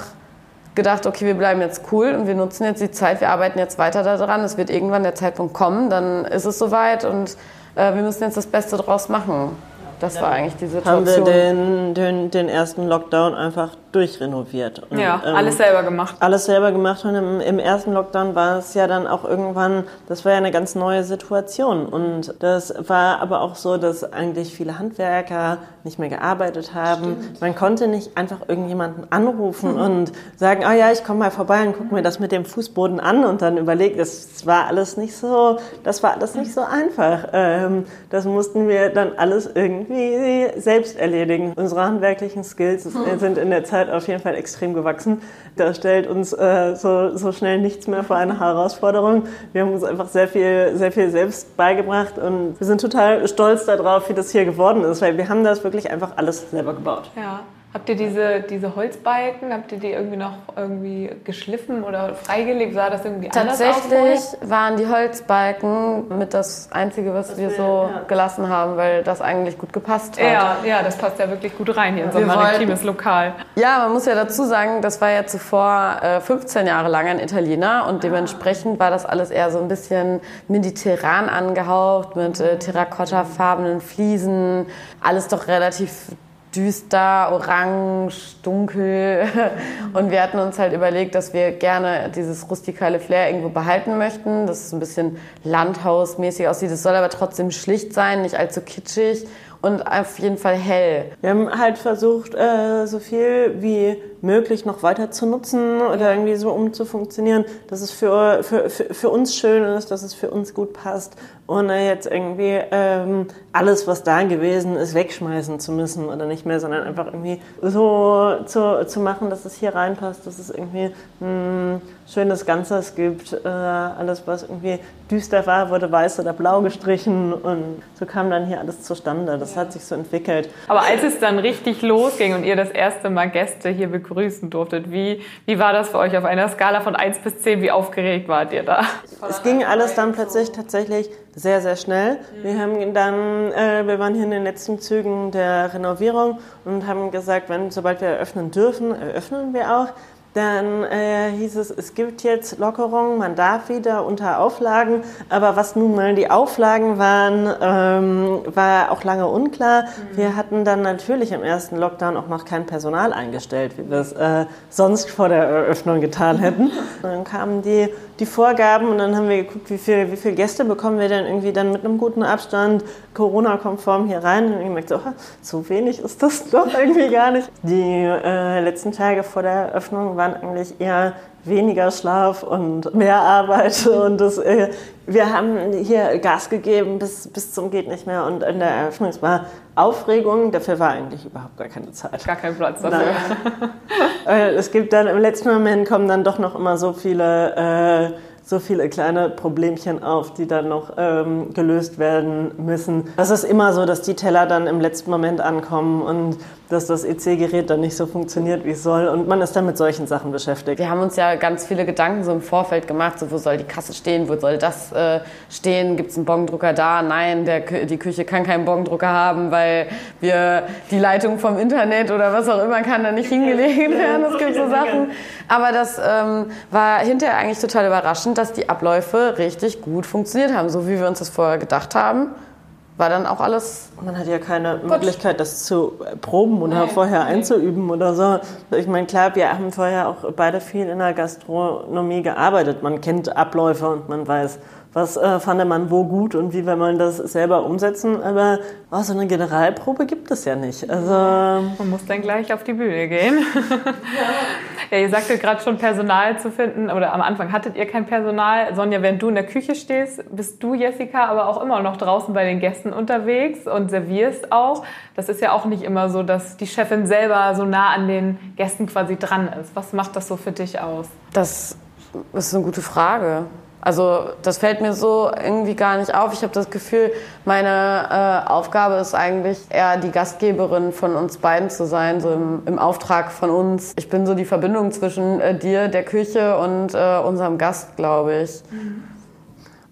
C: gedacht, okay, wir bleiben jetzt cool und wir nutzen jetzt die Zeit, wir arbeiten jetzt weiter daran. Es wird irgendwann der Zeitpunkt kommen, dann ist es soweit und äh, wir müssen jetzt das Beste draus machen. Das war eigentlich die Situation.
D: Haben wir den, den, den ersten Lockdown einfach durchrenoviert.
B: Und, ja, ähm, alles selber gemacht.
D: Alles selber gemacht und im, im, ersten Lockdown war es ja dann auch irgendwann, das war ja eine ganz neue Situation und das war aber auch so, dass eigentlich viele Handwerker nicht mehr gearbeitet haben. Stimmt. Man konnte nicht einfach irgendjemanden anrufen mhm. und sagen, oh ja, ich komme mal vorbei und guck mir das mit dem Fußboden an und dann überlegt, das war alles nicht so, das war alles nicht so einfach. Ähm, das mussten wir dann alles irgendwie selbst erledigen. Unsere handwerklichen Skills mhm. sind in der Zeit Zeit auf jeden Fall extrem gewachsen. Da stellt uns äh, so, so schnell nichts mehr vor eine Herausforderung. Wir haben uns einfach sehr viel, sehr viel selbst beigebracht und wir sind total stolz darauf, wie das hier geworden ist, weil wir haben das wirklich einfach alles selber gebaut.
B: Ja. Habt ihr diese, diese Holzbalken, habt ihr die irgendwie noch irgendwie geschliffen oder freigelegt? Sah das irgendwie
C: anders aus? Tatsächlich waren die Holzbalken mit das Einzige, was das wir so ja. gelassen haben, weil das eigentlich gut gepasst hat.
B: Ja, ja das passt ja wirklich gut rein hier in so ein maritimes Lokal.
C: Ja, man muss ja dazu sagen, das war ja zuvor äh, 15 Jahre lang ein Italiener und dementsprechend war das alles eher so ein bisschen mediterran angehaucht mit äh, terrakottafarbenen Fliesen. Alles doch relativ düster, orange, dunkel. Und wir hatten uns halt überlegt, dass wir gerne dieses rustikale Flair irgendwo behalten möchten, dass es ein bisschen landhausmäßig aussieht. Es soll aber trotzdem schlicht sein, nicht allzu kitschig und auf jeden Fall hell.
D: Wir haben halt versucht, äh, so viel wie möglich noch weiter zu nutzen oder irgendwie so umzufunktionieren, dass es für, für, für, für uns schön ist, dass es für uns gut passt, ohne jetzt irgendwie ähm, alles, was da gewesen ist, wegschmeißen zu müssen oder nicht mehr, sondern einfach irgendwie so zu, zu machen, dass es hier reinpasst, dass es irgendwie ein schönes Ganzes gibt. Äh, alles, was irgendwie düster war, wurde weiß oder blau gestrichen und so kam dann hier alles zustande. Das hat sich so entwickelt.
B: Aber als es dann richtig losging und ihr das erste Mal Gäste hier begrüßt begrüßen durftet. Wie, wie war das für euch auf einer Skala von 1 bis 10? Wie aufgeregt wart ihr da?
D: Es ging alles dann plötzlich tatsächlich sehr, sehr schnell. Wir haben dann, äh, wir waren hier in den letzten Zügen der Renovierung und haben gesagt, wenn, sobald wir eröffnen dürfen, eröffnen wir auch. Dann äh, hieß es, es gibt jetzt Lockerungen, man darf wieder unter Auflagen, aber was nun mal die Auflagen waren, ähm, war auch lange unklar. Mhm. Wir hatten dann natürlich im ersten Lockdown auch noch kein Personal eingestellt, wie wir es äh, sonst vor der Eröffnung getan hätten. dann kamen die die Vorgaben und dann haben wir geguckt, wie viele wie viel Gäste bekommen wir denn irgendwie dann mit einem guten Abstand Corona-konform hier rein. Und ich gemerkt, so, so wenig ist das doch irgendwie gar nicht. Die äh, letzten Tage vor der Eröffnung waren eigentlich eher weniger Schlaf und mehr Arbeit. Und das, äh, wir haben hier Gas gegeben bis, bis zum geht nicht mehr. Und in der Eröffnung war Aufregung, dafür war eigentlich überhaupt gar keine Zeit.
B: Gar kein Platz dafür.
D: Nein. es gibt dann im letzten Moment kommen dann doch noch immer so viele äh, so viele kleine Problemchen auf, die dann noch ähm, gelöst werden müssen. Das ist immer so, dass die Teller dann im letzten Moment ankommen und dass das EC-Gerät dann nicht so funktioniert, wie es soll. Und man ist dann mit solchen Sachen beschäftigt.
C: Wir haben uns ja ganz viele Gedanken so im Vorfeld gemacht, so wo soll die Kasse stehen, wo soll das äh, stehen, gibt es einen Bongdrucker da? Nein, der, die Küche kann keinen Bongdrucker haben, weil wir die Leitung vom Internet oder was auch immer kann da nicht hingelegt werden. Es gibt so Sachen. Aber das ähm, war hinterher eigentlich total überraschend, dass die Abläufe richtig gut funktioniert haben, so wie wir uns das vorher gedacht haben war dann auch alles.
D: Man hat ja keine gut. Möglichkeit, das zu proben oder Nein. vorher einzuüben oder so. Ich meine, klar, wir haben vorher auch beide viel in der Gastronomie gearbeitet. Man kennt Abläufe und man weiß, was äh, fand man wo gut und wie will man das selber umsetzen. Aber oh, so eine Generalprobe gibt es ja nicht. Also,
B: man muss dann gleich auf die Bühne gehen. ja. Ja, ihr sagtet gerade schon Personal zu finden oder am Anfang hattet ihr kein Personal. Sonja, wenn du in der Küche stehst, bist du, Jessica, aber auch immer noch draußen bei den Gästen unterwegs und servierst auch. Das ist ja auch nicht immer so, dass die Chefin selber so nah an den Gästen quasi dran ist. Was macht das so für dich aus?
C: Das ist eine gute Frage. Also das fällt mir so irgendwie gar nicht auf. Ich habe das Gefühl, meine äh, Aufgabe ist eigentlich eher die Gastgeberin von uns beiden zu sein, so im, im Auftrag von uns. Ich bin so die Verbindung zwischen äh, dir, der Küche und äh, unserem Gast, glaube ich. Mhm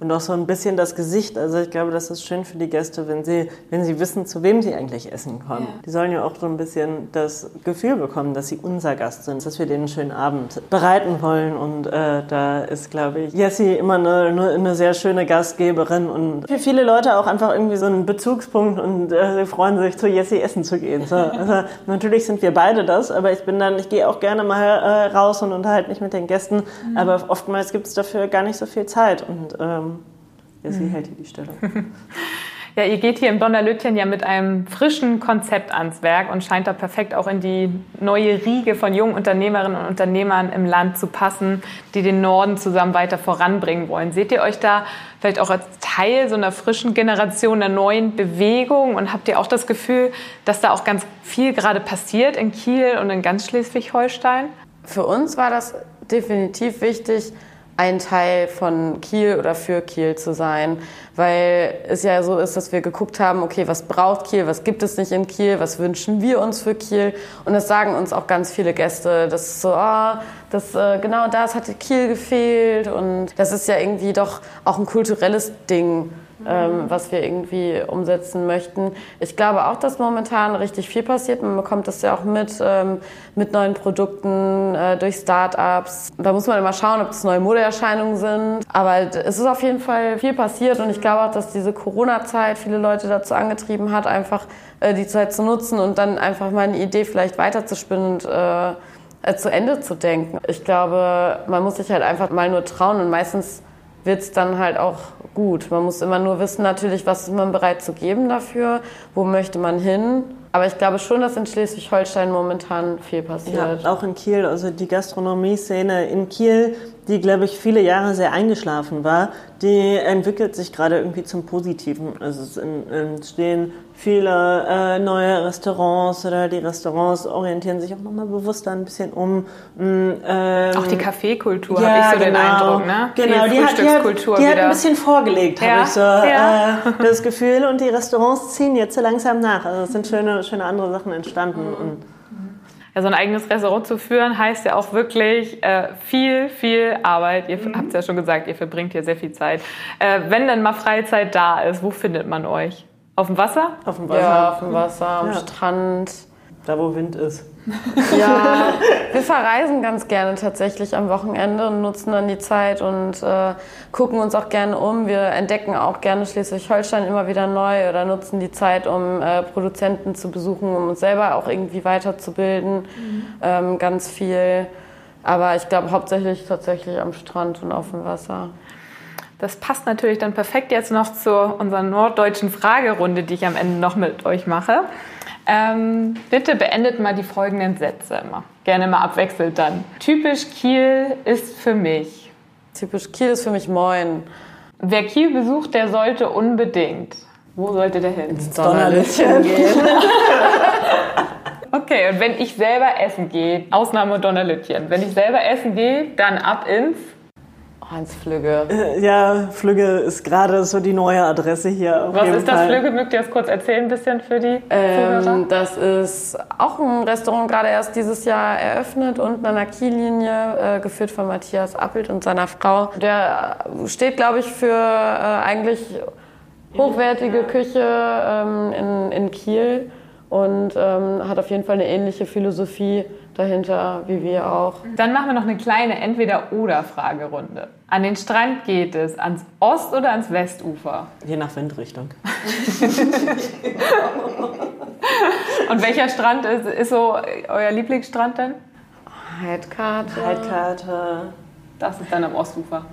D: und auch so ein bisschen das Gesicht. Also ich glaube, das ist schön für die Gäste, wenn sie, wenn sie wissen, zu wem sie eigentlich essen kommen. Ja. Die sollen ja auch so ein bisschen das Gefühl bekommen, dass sie unser Gast sind, dass wir denen einen schönen Abend bereiten wollen. Und äh, da ist, glaube ich, Jessie immer eine, eine, sehr schöne Gastgeberin und für viele Leute auch einfach irgendwie so ein Bezugspunkt und äh, sie freuen sich, zu Jessie essen zu gehen. So, also natürlich sind wir beide das, aber ich bin dann, ich gehe auch gerne mal äh, raus und unterhalte mich mit den Gästen, mhm. aber oftmals gibt es dafür gar nicht so viel Zeit und ähm, ja, sie mhm. hält hier die Stellung.
B: Ja, ihr geht hier im Donnerlütchen ja mit einem frischen Konzept ans Werk und scheint da perfekt auch in die neue Riege von jungen Unternehmerinnen und Unternehmern im Land zu passen, die den Norden zusammen weiter voranbringen wollen. Seht ihr euch da vielleicht auch als Teil so einer frischen Generation, einer neuen Bewegung und habt ihr auch das Gefühl, dass da auch ganz viel gerade passiert in Kiel und in ganz Schleswig-Holstein?
C: Für uns war das definitiv wichtig, ein Teil von Kiel oder für Kiel zu sein, weil es ja so ist, dass wir geguckt haben, okay, was braucht Kiel, was gibt es nicht in Kiel, was wünschen wir uns für Kiel? Und das sagen uns auch ganz viele Gäste, das ist so, oh, das, äh, genau das hatte Kiel gefehlt. Und das ist ja irgendwie doch auch ein kulturelles Ding ähm, was wir irgendwie umsetzen möchten. Ich glaube auch, dass momentan richtig viel passiert. Man bekommt das ja auch mit, ähm, mit neuen Produkten, äh, durch Startups. Da muss man immer schauen, ob es neue Modeerscheinungen sind. Aber es ist auf jeden Fall viel passiert und ich glaube auch, dass diese Corona-Zeit viele Leute dazu angetrieben hat, einfach äh, die Zeit zu nutzen und dann einfach mal eine Idee vielleicht weiterzuspinnen und äh, äh zu Ende zu denken. Ich glaube, man muss sich halt einfach mal nur trauen und meistens wird es dann halt auch gut. Man muss immer nur wissen natürlich, was ist man bereit zu geben dafür, wo möchte man hin. Aber ich glaube schon, dass in Schleswig-Holstein momentan viel passiert.
D: Ja, auch in Kiel. Also die Gastronomie-Szene in Kiel die, glaube ich, viele Jahre sehr eingeschlafen war, die entwickelt sich gerade irgendwie zum Positiven. Also es entstehen viele äh, neue Restaurants oder die Restaurants orientieren sich auch nochmal bewusster ein bisschen um.
B: Mm, ähm, auch die Kaffeekultur, ja, habe ich so genau, den Eindruck. Ne?
D: Genau, die hat, die, hat, die hat ein bisschen vorgelegt, ja, habe ich so ja. äh, das Gefühl. Und die Restaurants ziehen jetzt so langsam nach. Also es sind schöne, schöne andere Sachen entstanden. Mhm.
B: Ja, so ein eigenes Restaurant zu führen, heißt ja auch wirklich äh, viel, viel Arbeit. Ihr mhm. habt es ja schon gesagt, ihr verbringt hier sehr viel Zeit. Äh, wenn dann mal Freizeit da ist, wo findet man euch? Auf dem Wasser?
C: Auf dem Wasser. Ja, auf dem Wasser, am ja. Strand.
D: Da, wo Wind ist.
C: Ja, wir verreisen ganz gerne tatsächlich am Wochenende und nutzen dann die Zeit und äh, gucken uns auch gerne um. Wir entdecken auch gerne Schleswig-Holstein immer wieder neu oder nutzen die Zeit, um äh, Produzenten zu besuchen, um uns selber auch irgendwie weiterzubilden. Mhm. Ähm, ganz viel. Aber ich glaube hauptsächlich tatsächlich am Strand und auf dem Wasser.
B: Das passt natürlich dann perfekt jetzt noch zu unserer norddeutschen Fragerunde, die ich am Ende noch mit euch mache. Ähm, bitte beendet mal die folgenden Sätze immer. Gerne mal abwechselnd dann. Typisch Kiel ist für mich.
C: Typisch Kiel ist für mich Moin.
B: Wer Kiel besucht, der sollte unbedingt. Wo sollte der hin?
C: Ins Donnerlittchen gehen.
B: Okay, und wenn ich selber essen gehe, Ausnahme Donnerlütchen, wenn ich selber essen gehe, dann ab ins
C: Ins Flügge.
D: Ja, Flügge ist gerade so die neue Adresse hier. Auf
B: Was ist das
D: Fall.
B: Flügge? Mögt ihr das kurz erzählen, ein bisschen für die Zuhörer?
C: Ähm, das ist auch ein Restaurant, gerade erst dieses Jahr eröffnet, unten an der Kiellinie, äh, geführt von Matthias Appelt und seiner Frau. Der äh, steht, glaube ich, für äh, eigentlich hochwertige Küche ähm, in, in Kiel und ähm, hat auf jeden Fall eine ähnliche Philosophie dahinter wie wir auch.
B: Dann machen wir noch eine kleine Entweder-Oder-Fragerunde. An den Strand geht es, ans Ost- oder ans Westufer?
D: Je nach Windrichtung.
B: Und welcher Strand ist, ist so euer Lieblingsstrand denn?
C: Heidkarte.
D: Heitkarte.
B: Das ist dann am Ostufer.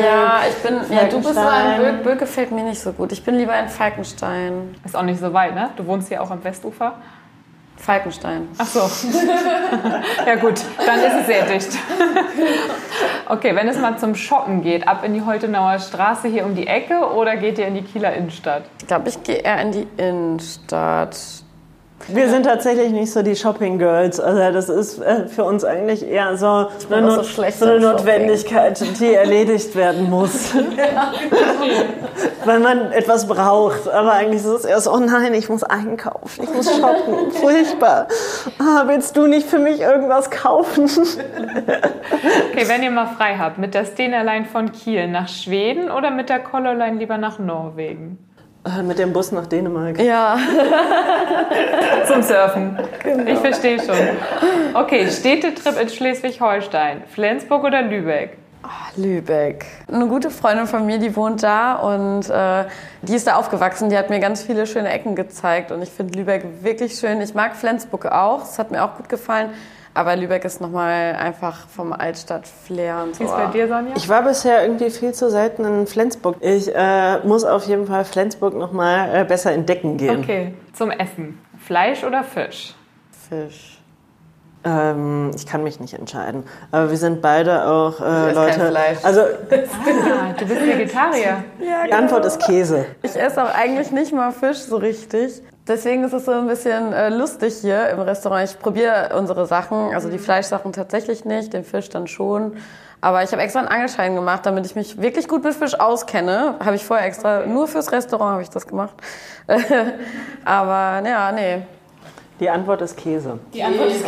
C: Ja, ich bin. Ja, du bist so ein. Böck. Böck gefällt mir nicht so gut. Ich bin lieber in Falkenstein.
B: Ist auch nicht so weit, ne? Du wohnst hier auch am Westufer.
C: Falkenstein.
B: Ach so. ja gut, dann ist es sehr dicht. okay, wenn es mal zum Shoppen geht, ab in die Holtenauer Straße hier um die Ecke oder geht ihr in die Kieler Innenstadt?
C: Ich glaube, ich gehe eher in die Innenstadt.
D: Wir sind tatsächlich nicht so die Shopping Girls. Also das ist äh, für uns eigentlich eher so eine,
C: so
D: Not
C: schlecht
D: so eine. Notwendigkeit, die erledigt werden muss. Weil man etwas braucht. Aber eigentlich ist es erst, oh nein, ich muss einkaufen, ich muss shoppen. Furchtbar. Ah, willst du nicht für mich irgendwas kaufen?
B: Okay, wenn ihr mal frei habt, mit der Stenerlein von Kiel nach Schweden oder mit der Colorline lieber nach Norwegen?
D: Äh, Mit dem Bus nach Dänemark.
C: Ja,
B: Zum Surfen. Ich verstehe schon. Okay, Städtetrip in Schleswig-Holstein. Flensburg oder Lübeck?
C: Lübeck. Eine gute Freundin von mir, die wohnt da und äh, die ist da aufgewachsen. Die hat mir ganz viele schöne Ecken gezeigt und ich finde Lübeck wirklich schön. Ich mag Flensburg auch, das hat mir auch gut gefallen. Aber Lübeck ist nochmal einfach vom Altstadt-Flair und so.
B: Wie ist bei dir, Sonja?
D: Ich war bisher irgendwie viel zu selten in Flensburg. Ich äh, muss auf jeden Fall Flensburg noch mal äh, besser entdecken gehen.
B: Okay, zum Essen. Fleisch oder Fisch?
C: Fisch.
D: Ähm, ich kann mich nicht entscheiden. Aber wir sind beide auch äh, Leute.
C: Fleisch.
D: Also
B: Ah, du bist Vegetarier.
D: die Antwort ist Käse.
C: Ich esse auch eigentlich nicht mal Fisch so richtig. Deswegen ist es so ein bisschen äh, lustig hier im Restaurant. Ich probiere unsere Sachen, also die Fleischsachen tatsächlich nicht, den Fisch dann schon. Aber ich habe extra einen Angelschein gemacht, damit ich mich wirklich gut mit Fisch auskenne. Habe ich vorher extra, nur fürs Restaurant habe ich das gemacht. Aber ja, nee.
D: Die Antwort ist Käse.
B: Die Antwort ist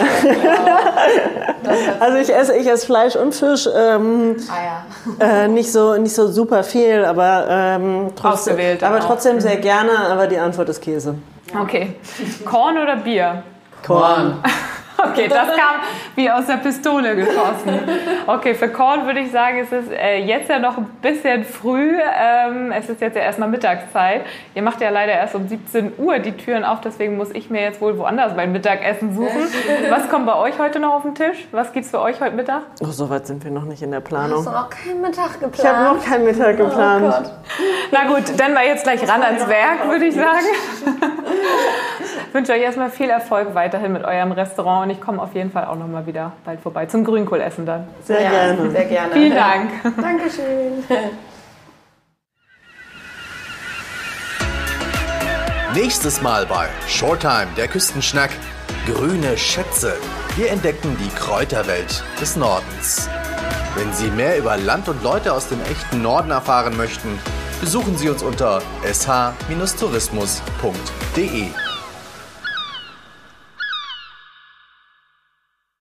D: Also ich esse, ich esse Fleisch und Fisch. Ähm,
C: Ah ja.
D: äh, nicht so nicht so super viel, aber ähm, trotzdem,
B: Ausgewählt
D: aber
B: auch.
D: trotzdem sehr gerne. Aber die Antwort ist Käse.
B: Okay. Korn oder Bier?
D: Korn.
B: Okay, das kam wie aus der Pistole geschossen. Okay, für Korn würde ich sagen, es ist äh, jetzt ja noch ein bisschen früh. Ähm, es ist jetzt ja erstmal Mittagszeit. Ihr macht ja leider erst um 17 Uhr die Türen auf, deswegen muss ich mir jetzt wohl woanders mein Mittagessen suchen. Was kommt bei euch heute noch auf den Tisch? Was gibt's für euch heute Mittag?
D: Oh, so weit sind wir noch nicht in der Planung.
C: noch keinen Mittag geplant?
D: Ich habe noch keinen Mittag geplant.
B: Na gut, dann mal jetzt gleich ran ans Werk, würde ich sagen. Ich wünsche euch erstmal viel Erfolg weiterhin mit eurem Restaurant und ich komme auf jeden Fall auch noch mal wieder bald vorbei zum Grünkohlessen dann.
D: Sehr
C: ja,
D: gerne.
C: Sehr gerne.
B: Vielen Dank.
C: Dankeschön.
A: Nächstes Mal bei Shorttime, der Küstenschnack. Grüne Schätze. Wir entdecken die Kräuterwelt des Nordens. Wenn Sie mehr über Land und Leute aus dem echten Norden erfahren möchten, besuchen Sie uns unter sh-tourismus.de.